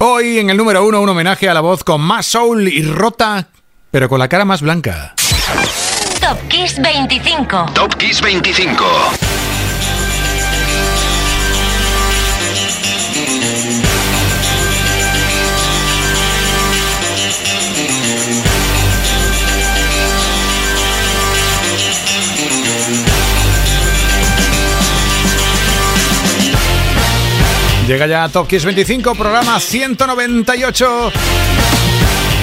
Hoy en el número uno un homenaje a la voz con más soul y rota, pero con la cara más blanca. Top Kiss 25. Top Kiss 25. Llega ya Top Kiss 25, programa 198.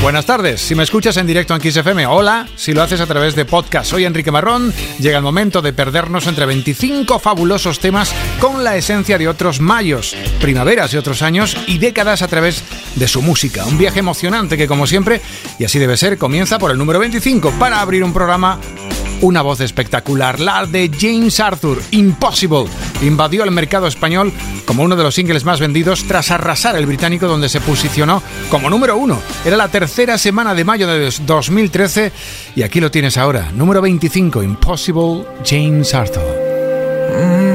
Buenas tardes, si me escuchas en directo en Kiss FM, hola, si lo haces a través de podcast, soy Enrique Marrón, llega el momento de perdernos entre 25 fabulosos temas con la esencia de otros mayos, primaveras de otros años y décadas a través de su música. Un viaje emocionante que como siempre, y así debe ser, comienza por el número 25 para abrir un programa una voz espectacular, la de James Arthur, Impossible. Invadió el mercado español como uno de los singles más vendidos tras arrasar el británico donde se posicionó como número uno. Era la tercera semana de mayo de 2013 y aquí lo tienes ahora, número 25, Impossible, James Arthur. remember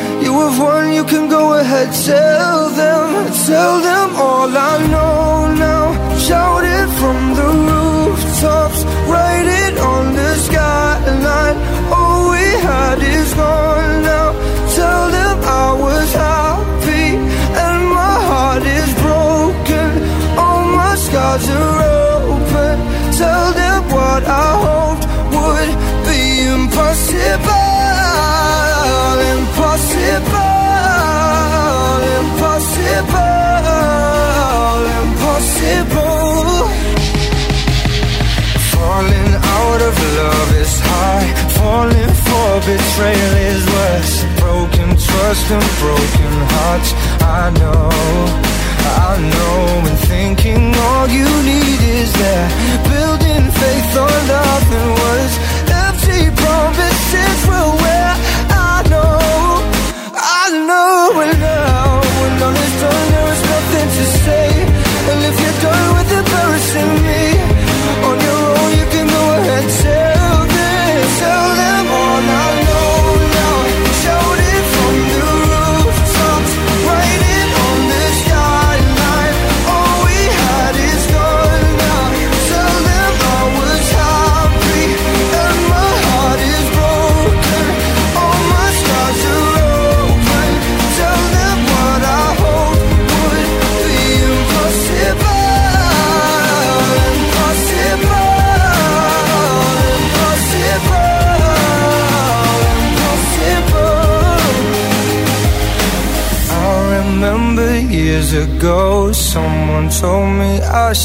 You have won, you can go ahead, tell them, tell them all I know now. Shout it from the rooftops, write it on the skyline. All we had is gone now. Tell them I was happy and my heart is broken. All my scars are open. Tell them what I hoped would be impossible. Impossible, impossible. impossible. Falling out of love is high, falling for betrayal is worse. Broken trust and broken hearts, I know, I know. And thinking all you need is there, building faith on nothing words. Empty promises will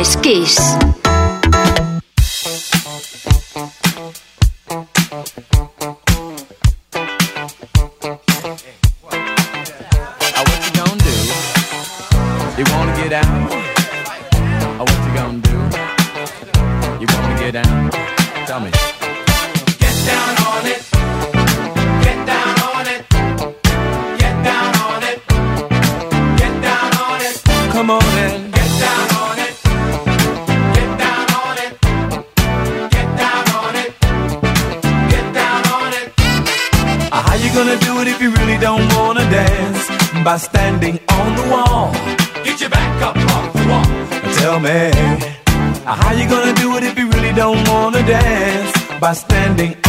Es Kiss. Dance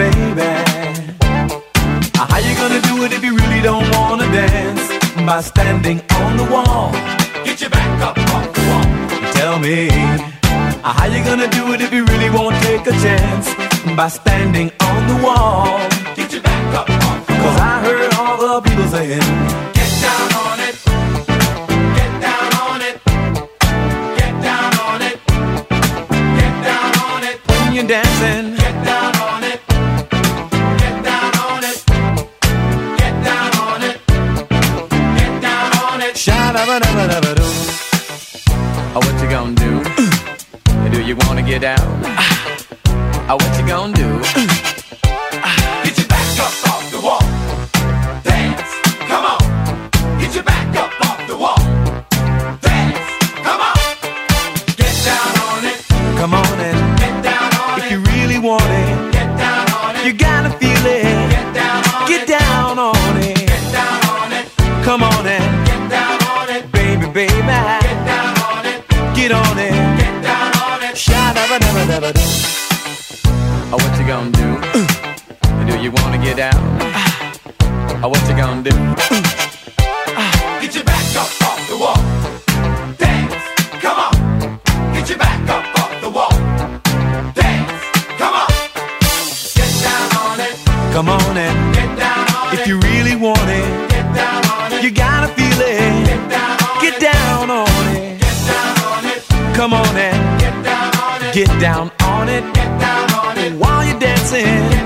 baby. Uh, how you gonna do it if you really don't wanna dance? By standing on the wall. Get your back up off the wall. Tell me. Uh, how you gonna do it if you really won't take a chance? By standing on the wall. Get your back up off the wall. Cause I heard all the people saying, Get down on it. Get down on it. Get down on it. Get down on it. When you're dancing. Oh, what you gonna do? Do you wanna get down? Oh, what you gonna do? Get your back up off the wall. Dance, come on. Get your back up off the wall. Dance, come on. Get down on it. Come on and get down on if it. If you really want it, get down on it. You gotta feel it. Get down on get it. down on it. Get down on it. Come on Get down on it. Get on it. Get down on it. Sha-da-ba-da-ba-da-ba-doo. Oh, what you gonna do? do you wanna get down? Oh, what you gonna do? Get your back up off the wall. Dance, come on. Get your back up off the wall. Dance, come on. Get down on it. Come on and get down on if it. If you really want it, get down on it. You gotta feel it. Get down on it. Get down on it. Come on and get down on it. Get down on it. Get down on it. While you're dancing,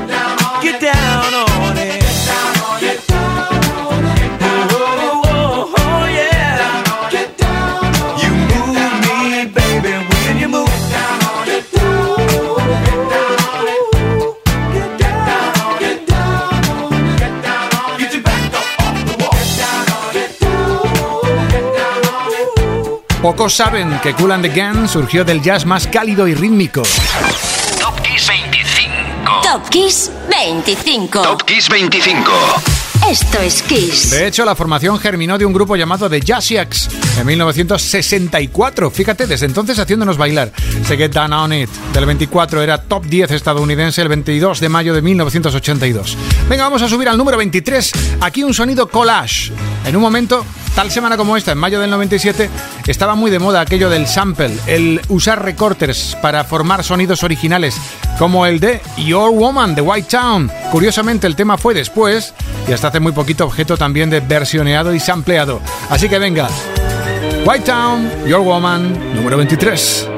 Pocos saben que Cool and the Gang surgió del jazz más cálido y rítmico. Top Kiss 25. Top Kiss 25. Top Kiss 25. Esto es Kiss. De hecho, la formación germinó de un grupo llamado The Jazziacs en 1964. Fíjate, desde entonces haciéndonos bailar. Se Get Down On It del 24 era top 10 estadounidense el 22 de mayo de 1982. Venga, vamos a subir al número 23. Aquí un sonido collage. En un momento, tal semana como esta, en mayo del 97, estaba muy de moda aquello del sample, el usar recortes para formar sonidos originales, como el de Your Woman de White Town. Curiosamente, el tema fue después y hasta hace muy poquito objeto también de versioneado y sampleado. Así que venga, White Town, Your Woman, número 23.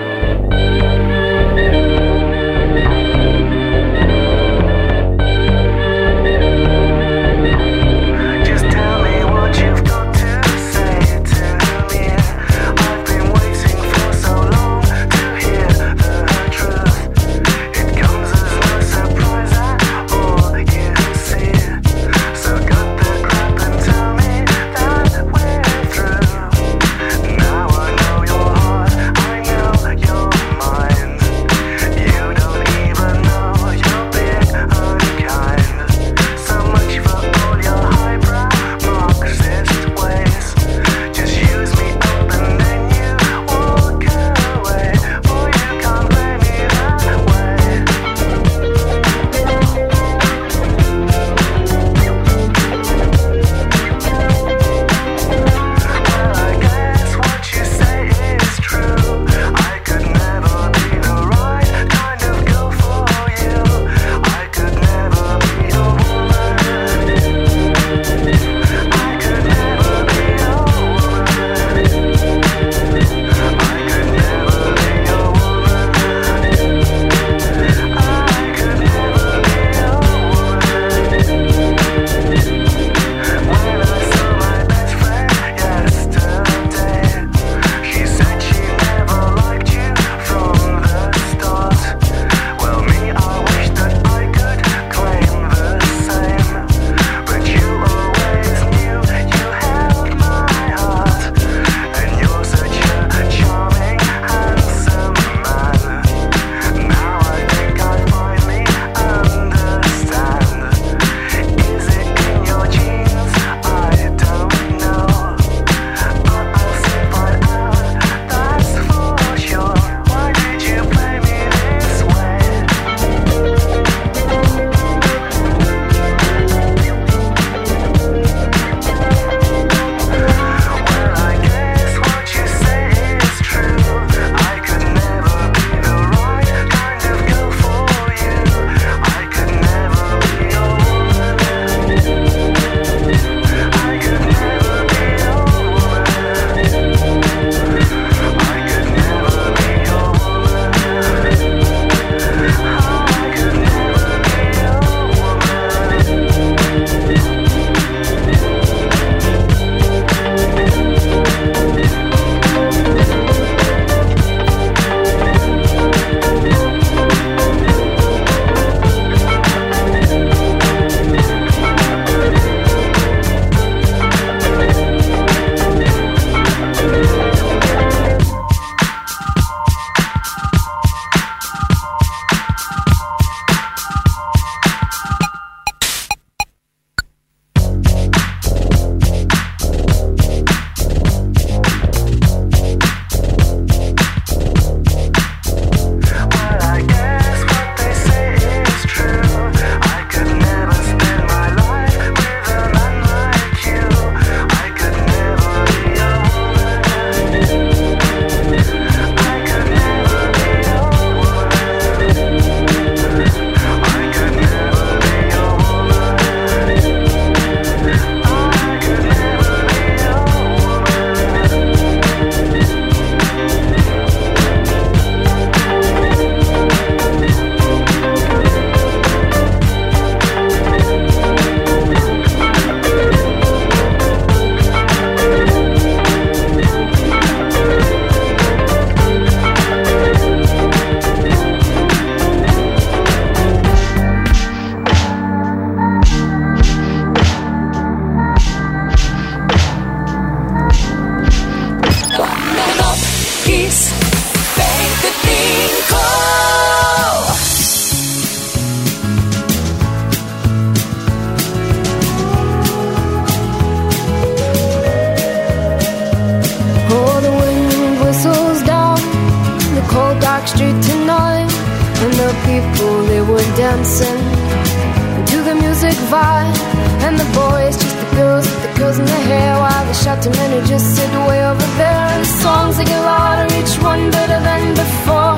And the boys, just the girls with the curls in their hair. While the shouting men who just sit way over there. And the songs, they get louder, each one better than before.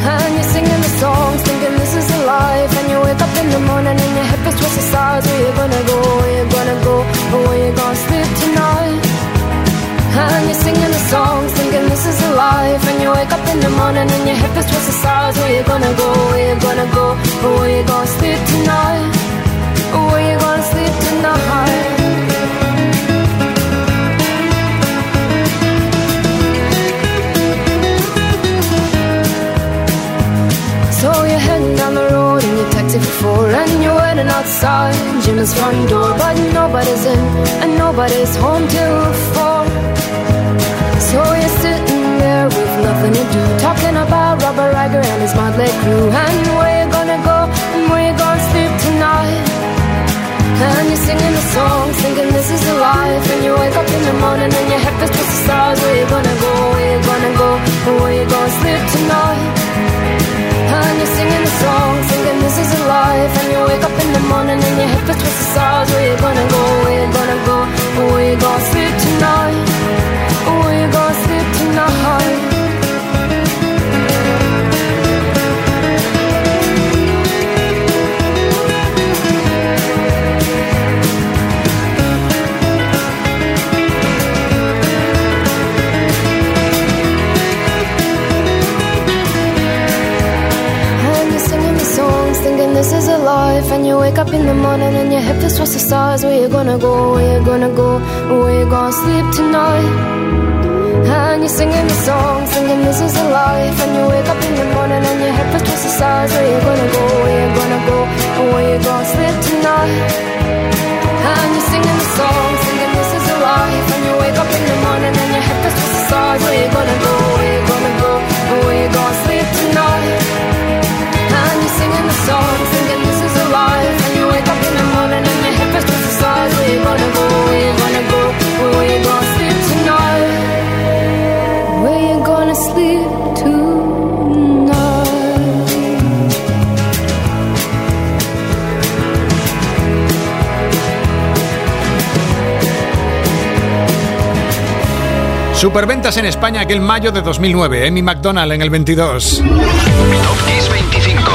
And you're singing the songs, thinking this is a life. And you wake up in the morning and your head feels twisted sides. Where you gonna go? Where you gonna go? Or where you gonna sleep tonight? And you're singing the songs, thinking this is a life. And you wake up in the morning and your head feels twisted sides. Where you gonna go? Where you gonna go? Or where you gonna sleep tonight? And you're waiting outside Jim's front door But nobody's in and nobody's home till four So you're sitting there with nothing to do Talking about Robert Riger and his motley crew And where and you're singing the song, thinking this is a life. And you wake up in the morning and your head feels just the stars. Where you gonna go, where you gonna go, where you gonna sleep tonight? And you're singing the song, thinking this is a life. And you wake up in the morning and your head feels twisted stars. Where you gonna go, where you gonna go? Where you gonna sleep tonight? Where you gonna sleep tonight morning and your head feels towards the stars. Where you gonna go? Where you gonna go? Where you gonna sleep tonight? And you're singing the songs, thinking this is a life. And you wake up in the morning and your head feels towards the stars. Where you gonna go? Where you gonna go? Where you gonna sleep tonight? And you're singing the songs, thinking this is a life. And you wake up in the morning and your head feels towards the stars. Where you gonna go? Where you gonna go? Where you gonna sleep tonight? And you're singing the song, Superventas en España aquel mayo de 2009. Amy McDonald en el 22. Top Kiss 25.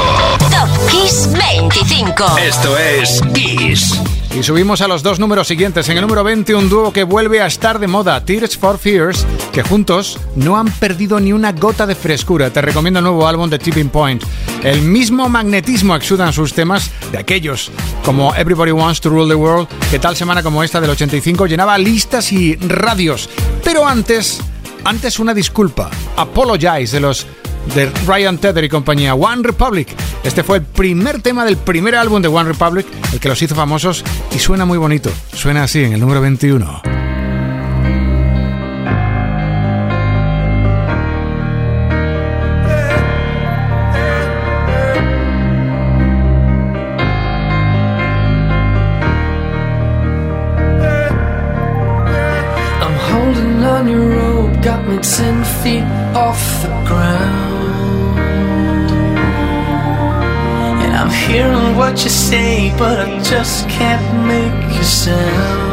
Top Kiss 25. Esto es Kiss. Y subimos a los dos números siguientes. En el número 20, un dúo que vuelve a estar de moda, Tears for Fears, que juntos no han perdido ni una gota de frescura. Te recomiendo el nuevo álbum de Tipping Point. El mismo magnetismo exudan sus temas de aquellos, como Everybody Wants to Rule the World, que tal semana como esta del 85 llenaba listas y radios. Pero antes, antes una disculpa. Apologize de los de Ryan Tedder y compañía, One Republic. Este fue el primer tema del primer álbum de One Republic, el que los hizo famosos y suena muy bonito. Suena así en el número 21. I'm holding on your rope, got me ten feet off the ground. Hearing what you say, but I just can't make a sound.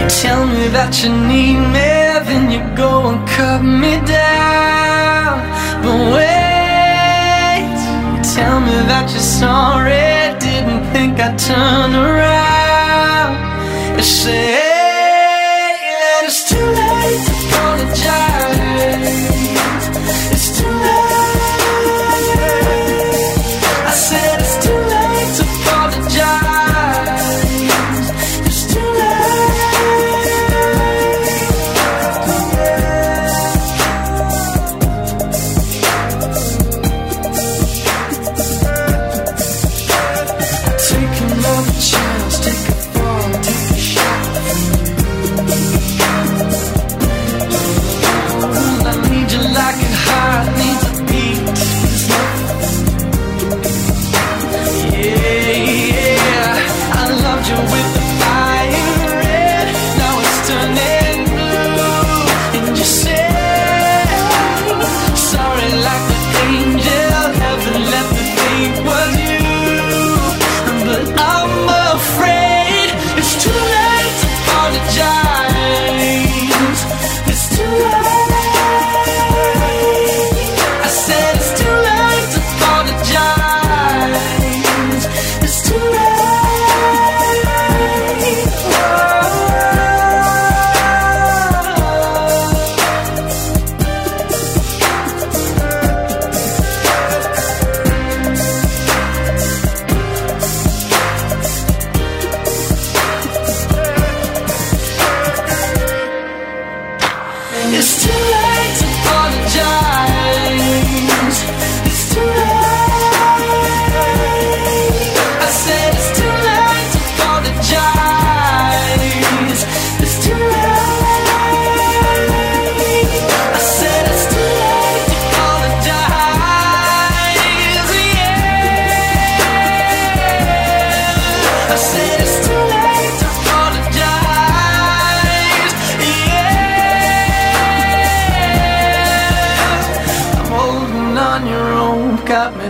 You tell me that you need me, then you go and cut me down. But wait, you tell me that you're sorry, didn't think I'd turn around and say that it's too late to apologize.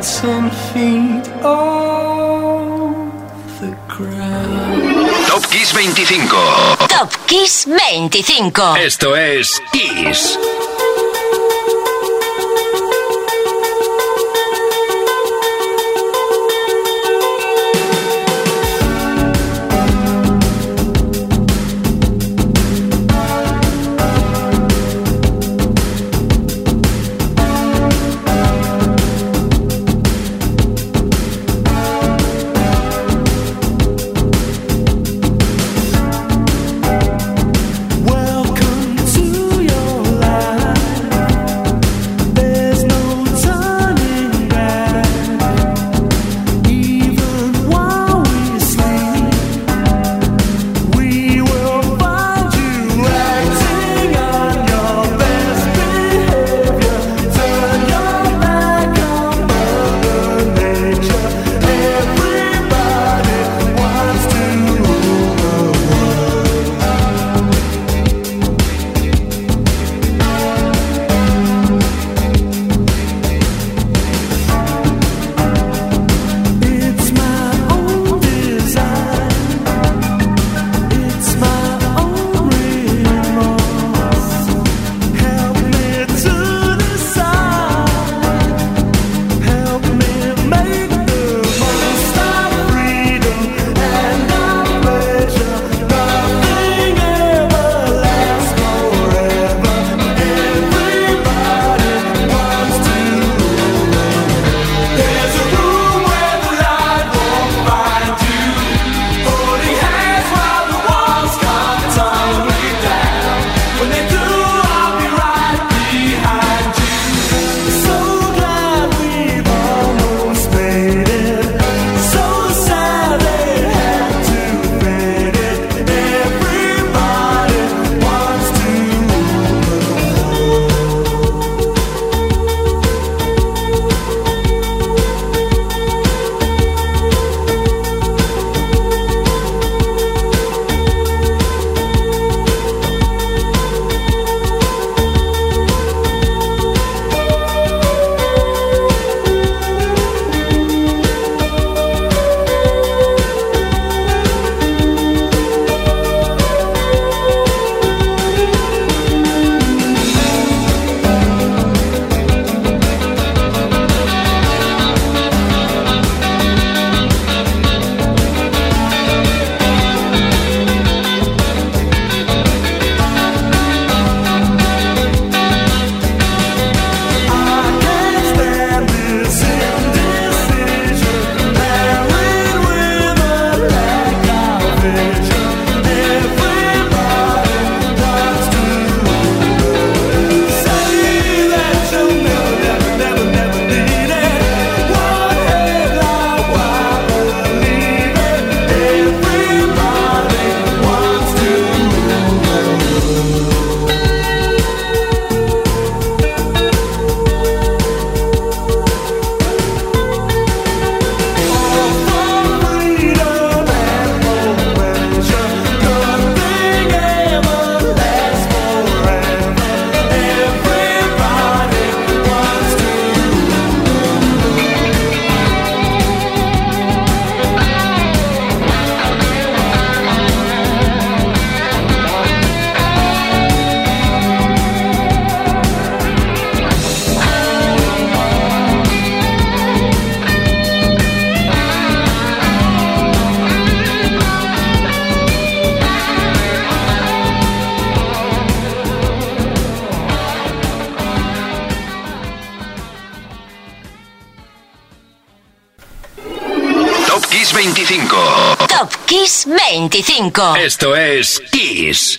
heads and feet off the ground. Top Kiss 25. Top Kiss 25. Esto es Kiss. Esto es Kiss.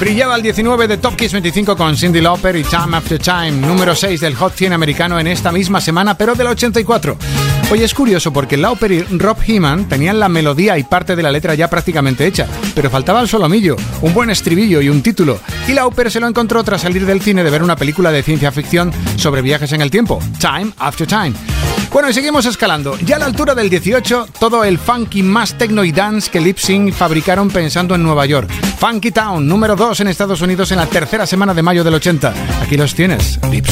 Brillaba el 19 de Top Kiss 25 con Cindy Lauper y Time After Time, número 6 del Hot 100 americano en esta misma semana, pero del 84. Oye, es curioso porque Lauper y Rob Heeman tenían la melodía y parte de la letra ya prácticamente hecha, pero faltaba el solomillo, un buen estribillo y un título. Y Lauper se lo encontró tras salir del cine de ver una película de ciencia ficción sobre viajes en el tiempo, Time After Time. Bueno, y seguimos escalando. Ya a la altura del 18, todo el funky más techno y dance que Lip Sync fabricaron pensando en Nueva York. Funky Town, número 2 en Estados Unidos en la tercera semana de mayo del 80. Aquí los tienes, Lip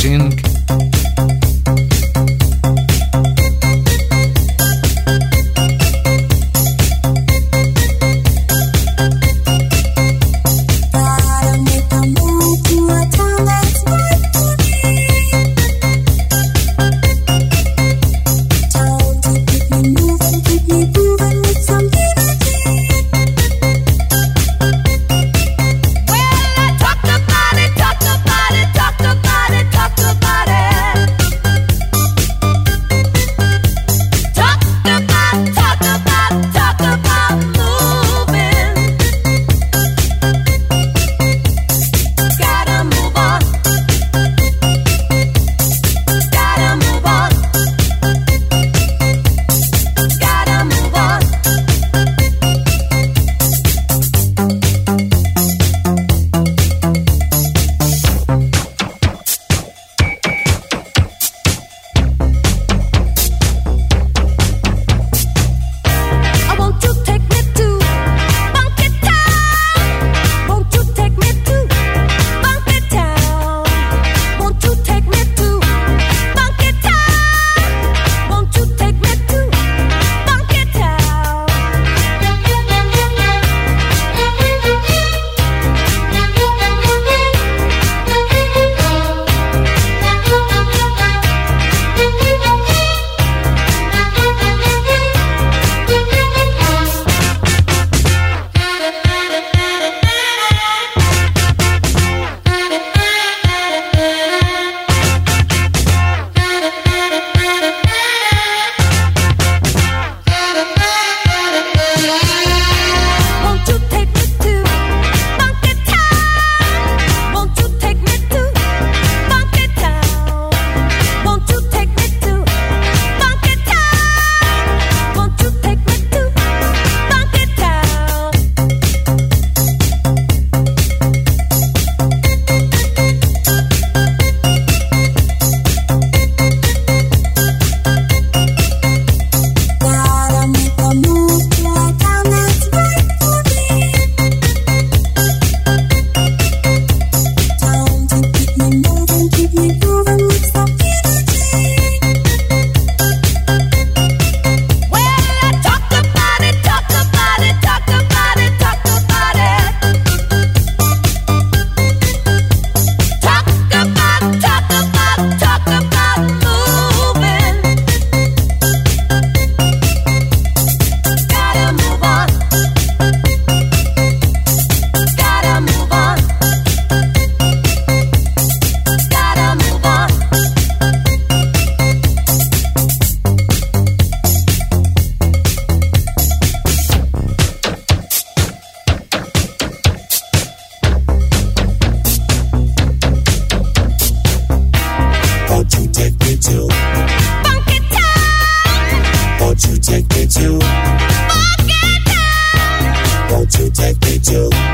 you.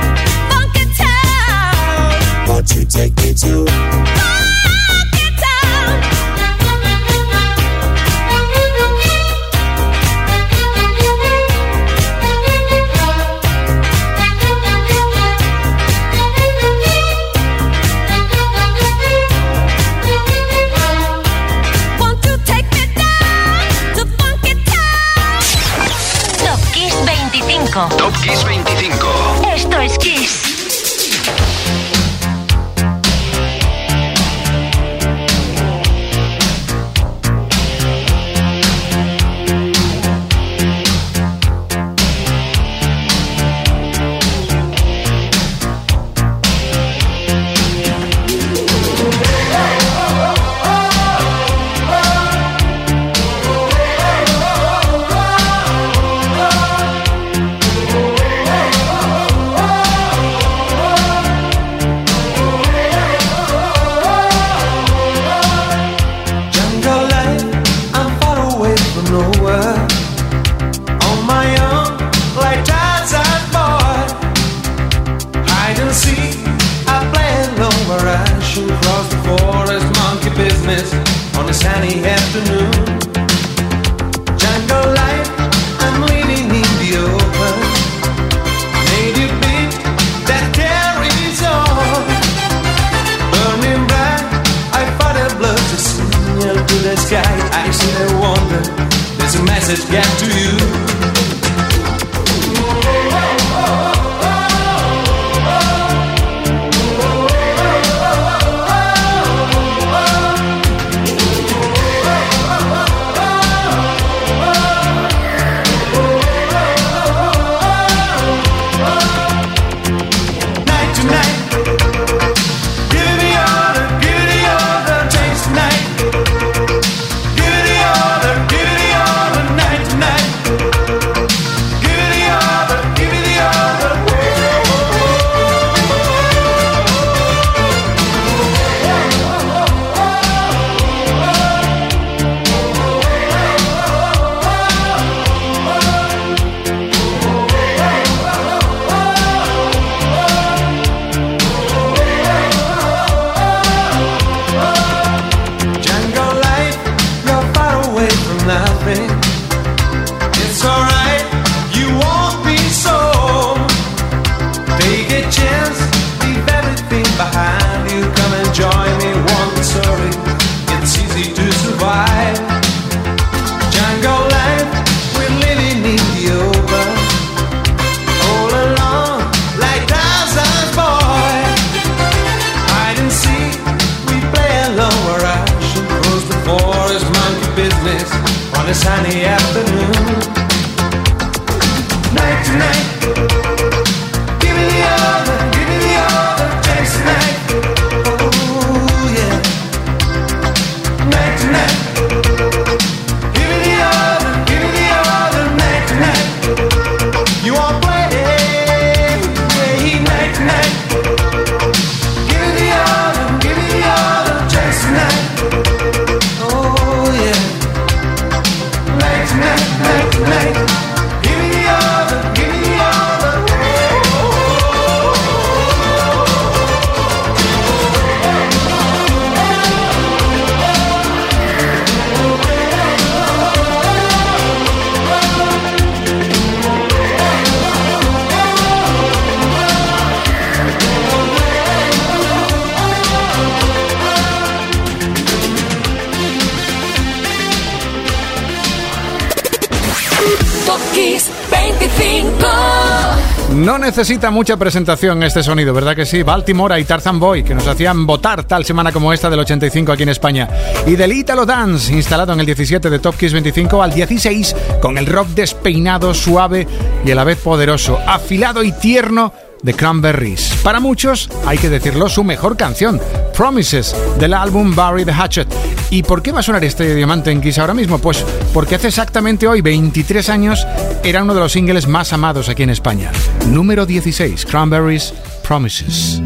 necesita mucha presentación este sonido, ¿verdad que sí? Baltimora y Tarzan Boy, que nos hacían votar tal semana como esta del 85 aquí en España. Y del Italo Dance, instalado en el 17 de Top Kiss 25 al 16, con el rock despeinado, suave y a la vez poderoso, afilado y tierno de Cranberries. Para muchos, hay que decirlo, su mejor canción, Promises, del álbum Barry the Hatchet. ¿Y por qué va a sonar este diamante en Kiss ahora mismo? Pues porque hace exactamente hoy, 23 años, era uno de los singles más amados aquí en España. Número 16, Cranberries, Promises.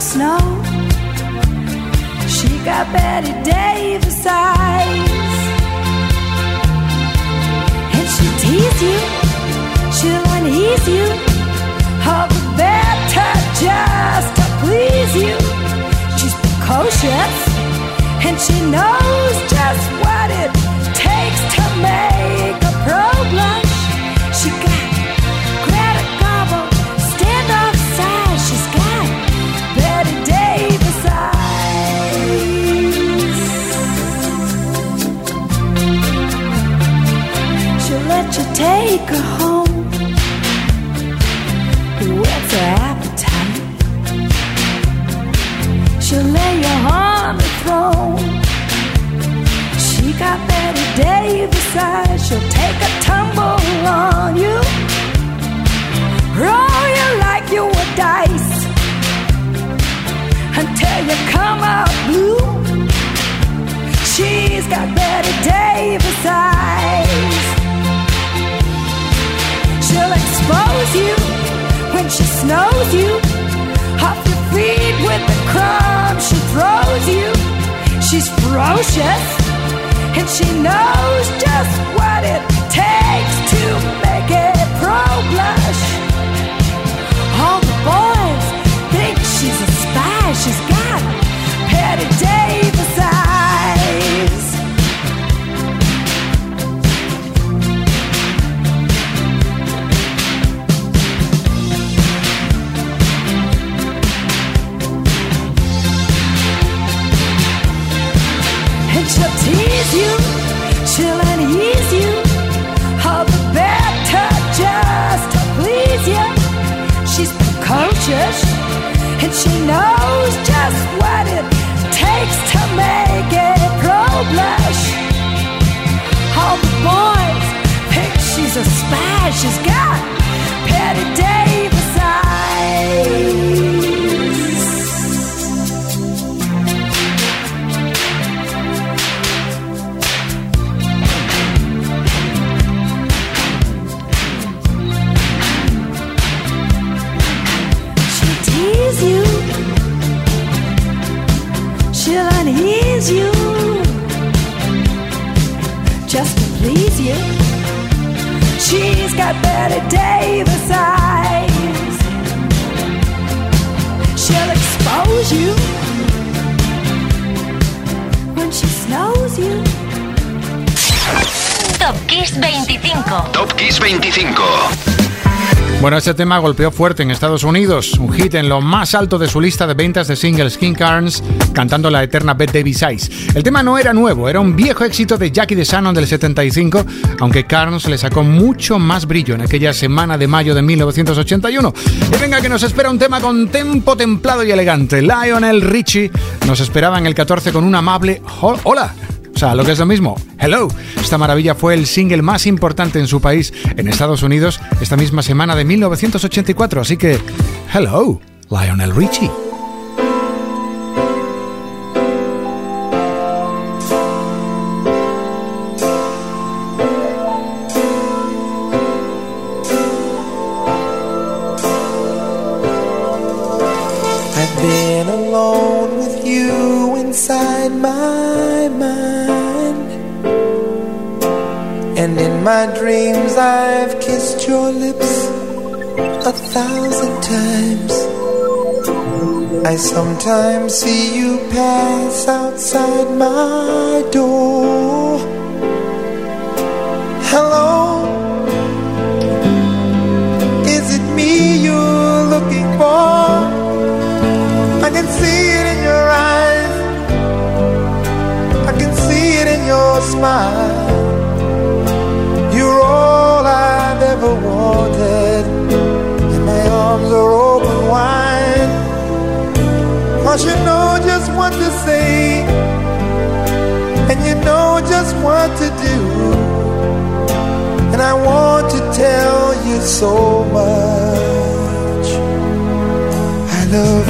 Snow. She got Bette Davis eyes. And she'll tease you, she'll unease you. All the better just to please you. She's precocious, and she knows just what it takes to make a pro take her home. What's her appetite? She'll lay you on the throne. She got Bette Davis eyes. She'll take a tumble on you, roll you like you were dice until you come out blue. She's got Bette Davis eyes. She'll expose you when she snows you off your feet with the crumbs she throws you. She's ferocious and she knows just what it takes to make a pro blush. All the boys think she's a spy. She's Bueno, este tema golpeó fuerte en Estados Unidos, un hit en lo más alto de su lista de ventas de singles King Carnes, cantando la eterna Bette Davis Eyes. El tema no era nuevo, era un viejo éxito de Jackie DeShannon del 75, aunque Carnes le sacó mucho más brillo en aquella semana de mayo de 1981. Y venga que nos espera un tema con tempo templado y elegante. Lionel Richie nos esperaba en el 14 con un amable ho- hola. O sea, lo que es lo mismo, Hello. Esta maravilla fue el single más importante en su país, en Estados Unidos, esta misma semana de 1984. Así que, Hello, Lionel Richie. In my dreams, I've kissed your lips a thousand times. I sometimes see you pass outside my door. Hello, is it me you're looking for? I can see it in your eyes. I can see it in your smile. Ever wanted, and my arms are open wide. Cause you know just what to say, and you know just what to do. And I want to tell you so much. I love